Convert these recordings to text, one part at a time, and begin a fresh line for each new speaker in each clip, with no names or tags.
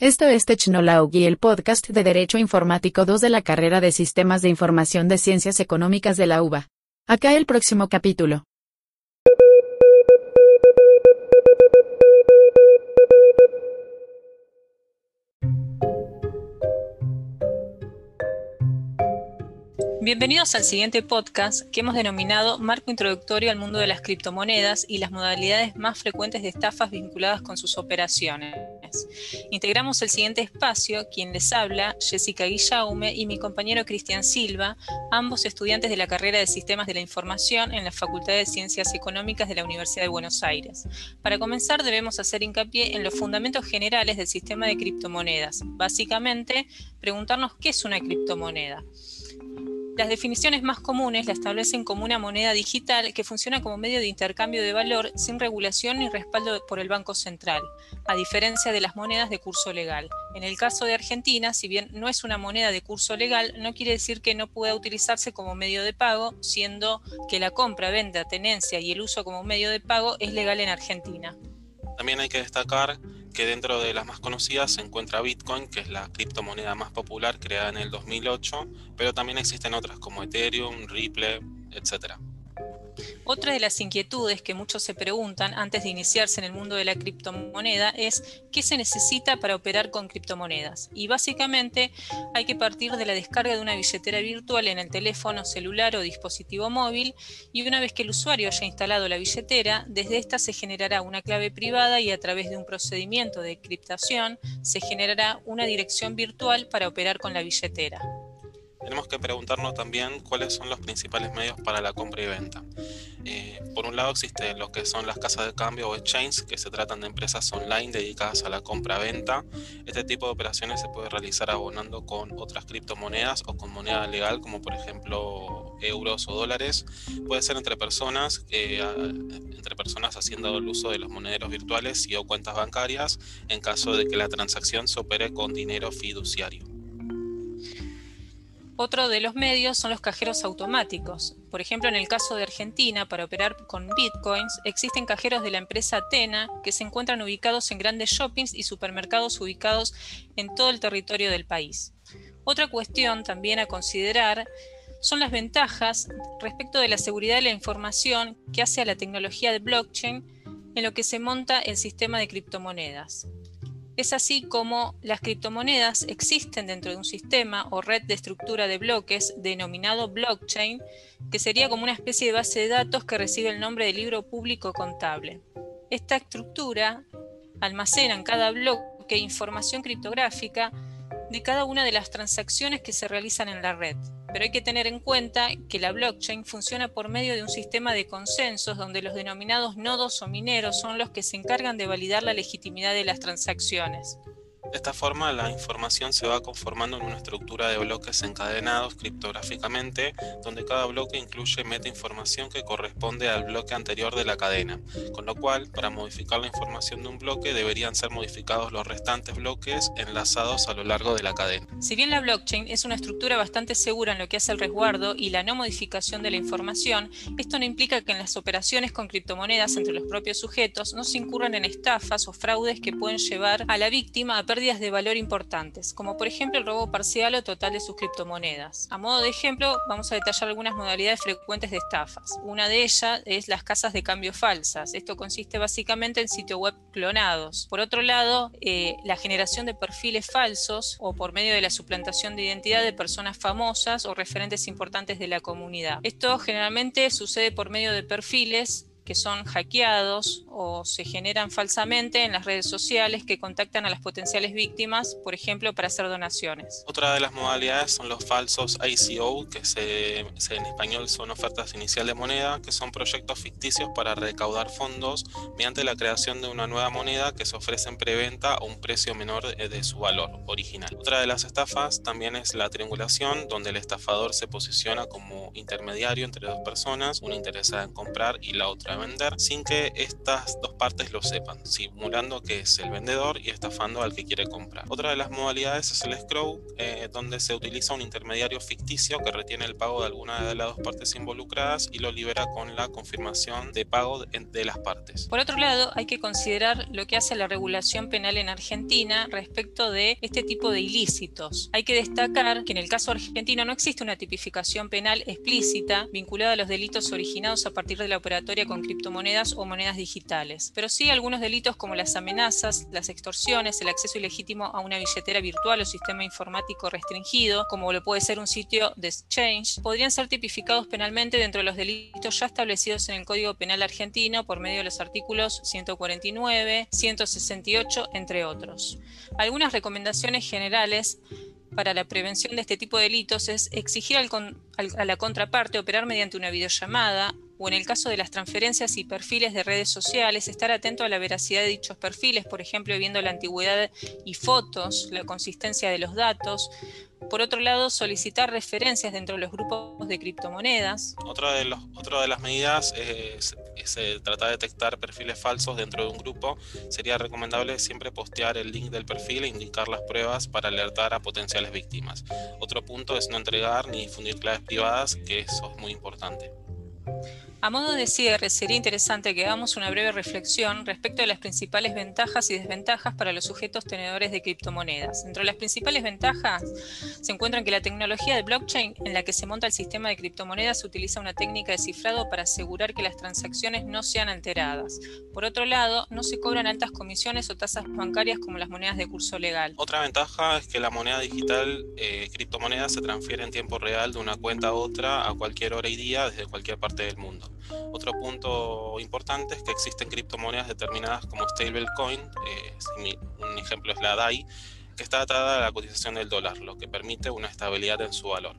Esto es Technology, el podcast de Derecho Informático 2 de la carrera de Sistemas de Información de Ciencias Económicas de la UBA. Acá el próximo capítulo.
Bienvenidos al siguiente podcast que hemos denominado Marco Introductorio al Mundo de las Criptomonedas y las modalidades más frecuentes de estafas vinculadas con sus operaciones. Integramos el siguiente espacio, quien les habla, Jessica Guillaume y mi compañero Cristian Silva, ambos estudiantes de la carrera de Sistemas de la Información en la Facultad de Ciencias Económicas de la Universidad de Buenos Aires. Para comenzar debemos hacer hincapié en los fundamentos generales del sistema de criptomonedas. Básicamente, preguntarnos qué es una criptomoneda. Las definiciones más comunes la establecen como una moneda digital que funciona como medio de intercambio de valor sin regulación ni respaldo por el Banco Central, a diferencia de las monedas de curso legal. En el caso de Argentina, si bien no es una moneda de curso legal, no quiere decir que no pueda utilizarse como medio de pago, siendo que la compra, venta, tenencia y el uso como medio de pago es legal en Argentina.
También hay que destacar que dentro de las más conocidas se encuentra Bitcoin, que es la criptomoneda más popular creada en el 2008, pero también existen otras como Ethereum, Ripple, etc.
Otra de las inquietudes que muchos se preguntan antes de iniciarse en el mundo de la criptomoneda es qué se necesita para operar con criptomonedas. Y básicamente hay que partir de la descarga de una billetera virtual en el teléfono celular o dispositivo móvil y una vez que el usuario haya instalado la billetera, desde esta se generará una clave privada y a través de un procedimiento de encriptación se generará una dirección virtual para operar con la billetera
tenemos que preguntarnos también cuáles son los principales medios para la compra y venta. Eh, por un lado existen lo que son las casas de cambio o exchanges, que se tratan de empresas online dedicadas a la compra-venta. Este tipo de operaciones se puede realizar abonando con otras criptomonedas o con moneda legal, como por ejemplo euros o dólares. Puede ser entre personas, eh, entre personas haciendo el uso de los monederos virtuales y o cuentas bancarias, en caso de que la transacción se opere con dinero fiduciario.
Otro de los medios son los cajeros automáticos. Por ejemplo, en el caso de Argentina, para operar con bitcoins, existen cajeros de la empresa Atena que se encuentran ubicados en grandes shoppings y supermercados ubicados en todo el territorio del país. Otra cuestión también a considerar son las ventajas respecto de la seguridad de la información que hace a la tecnología de blockchain en lo que se monta el sistema de criptomonedas. Es así como las criptomonedas existen dentro de un sistema o red de estructura de bloques denominado blockchain, que sería como una especie de base de datos que recibe el nombre de libro público contable. Esta estructura almacena en cada bloque información criptográfica de cada una de las transacciones que se realizan en la red. Pero hay que tener en cuenta que la blockchain funciona por medio de un sistema de consensos donde los denominados nodos o mineros son los que se encargan de validar la legitimidad de las transacciones.
De esta forma, la información se va conformando en una estructura de bloques encadenados criptográficamente, donde cada bloque incluye metainformación que corresponde al bloque anterior de la cadena, con lo cual, para modificar la información de un bloque, deberían ser modificados los restantes bloques enlazados a lo largo de la cadena.
Si bien la blockchain es una estructura bastante segura en lo que hace el resguardo y la no modificación de la información, esto no implica que en las operaciones con criptomonedas entre los propios sujetos no se incurran en estafas o fraudes que pueden llevar a la víctima a perder pérdidas de valor importantes, como por ejemplo el robo parcial o total de sus criptomonedas. A modo de ejemplo, vamos a detallar algunas modalidades frecuentes de estafas. Una de ellas es las casas de cambio falsas. Esto consiste básicamente en sitios web clonados. Por otro lado, eh, la generación de perfiles falsos o por medio de la suplantación de identidad de personas famosas o referentes importantes de la comunidad. Esto generalmente sucede por medio de perfiles que son hackeados o se generan falsamente en las redes sociales que contactan a las potenciales víctimas, por ejemplo, para hacer donaciones.
Otra de las modalidades son los falsos ICO, que se, en español son ofertas inicial de moneda, que son proyectos ficticios para recaudar fondos mediante la creación de una nueva moneda que se ofrece en preventa a un precio menor de su valor original. Otra de las estafas también es la triangulación, donde el estafador se posiciona como intermediario entre dos personas, una interesada en comprar y la otra vender sin que estas dos partes lo sepan, simulando que es el vendedor y estafando al que quiere comprar. Otra de las modalidades es el escrow, eh, donde se utiliza un intermediario ficticio que retiene el pago de alguna de las dos partes involucradas y lo libera con la confirmación de pago de las partes.
Por otro lado, hay que considerar lo que hace la regulación penal en Argentina respecto de este tipo de ilícitos. Hay que destacar que en el caso argentino no existe una tipificación penal explícita vinculada a los delitos originados a partir de la operatoria con criptomonedas o monedas digitales, pero sí algunos delitos como las amenazas, las extorsiones, el acceso ilegítimo a una billetera virtual o sistema informático restringido, como lo puede ser un sitio de exchange, podrían ser tipificados penalmente dentro de los delitos ya establecidos en el Código Penal argentino por medio de los artículos 149, 168, entre otros. Algunas recomendaciones generales para la prevención de este tipo de delitos es exigir a la contraparte operar mediante una videollamada o en el caso de las transferencias y perfiles de redes sociales, estar atento a la veracidad de dichos perfiles, por ejemplo, viendo la antigüedad y fotos, la consistencia de los datos, por otro lado, solicitar referencias dentro de los grupos de criptomonedas.
Otra de, las medidas es, eh, tratar de detectar perfiles falsos dentro de un grupo. Sería recomendable siempre postear el link del perfil e indicar las pruebas para alertar a potenciales víctimas. Otro punto es no entregar ni difundir claves privadas, que eso es muy importante.
A modo de cierre, sería interesante que hagamos una breve reflexión respecto de las principales ventajas y desventajas para los sujetos tenedores de criptomonedas. Entre las principales ventajas se encuentran que la tecnología de blockchain en la que se monta el sistema de criptomonedas utiliza una técnica de cifrado para asegurar que las transacciones no sean alteradas. Por otro lado, no se cobran altas comisiones o tasas bancarias como las monedas de curso legal.
Otra ventaja es que la moneda digital, eh, criptomoneda, se transfiere en tiempo real de una cuenta a otra a cualquier hora y día desde cualquier parte del mundo. Otro punto importante es que existen criptomonedas determinadas como stablecoin, eh, un ejemplo es la DAI, que está atada a la cotización del dólar, lo que permite una estabilidad en su valor.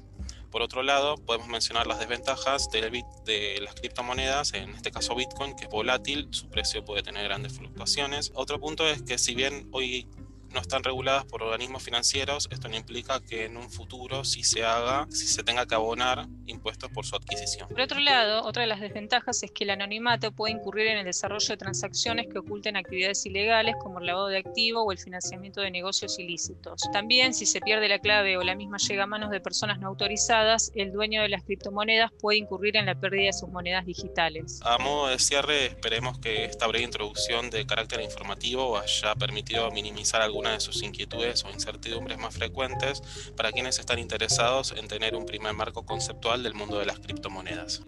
Por otro lado, podemos mencionar las desventajas de las criptomonedas, en este caso Bitcoin, que es volátil, su precio puede tener grandes fluctuaciones. Otro punto es que si bien hoy no están reguladas por organismos financieros, esto no implica que en un futuro sí se haga, si se tenga que abonar impuestos por su adquisición.
Por otro lado, otra de las desventajas es que el anonimato puede incurrir en el desarrollo de transacciones que oculten actividades ilegales como el lavado de activo o el financiamiento de negocios ilícitos. También, si se pierde la clave o la misma llega a manos de personas no autorizadas, el dueño de las criptomonedas puede incurrir en la pérdida de sus monedas digitales.
A modo de cierre, esperemos que esta breve introducción de carácter informativo haya permitido minimizar algún una de sus inquietudes o incertidumbres más frecuentes para quienes están interesados en tener un primer marco conceptual del mundo de las criptomonedas.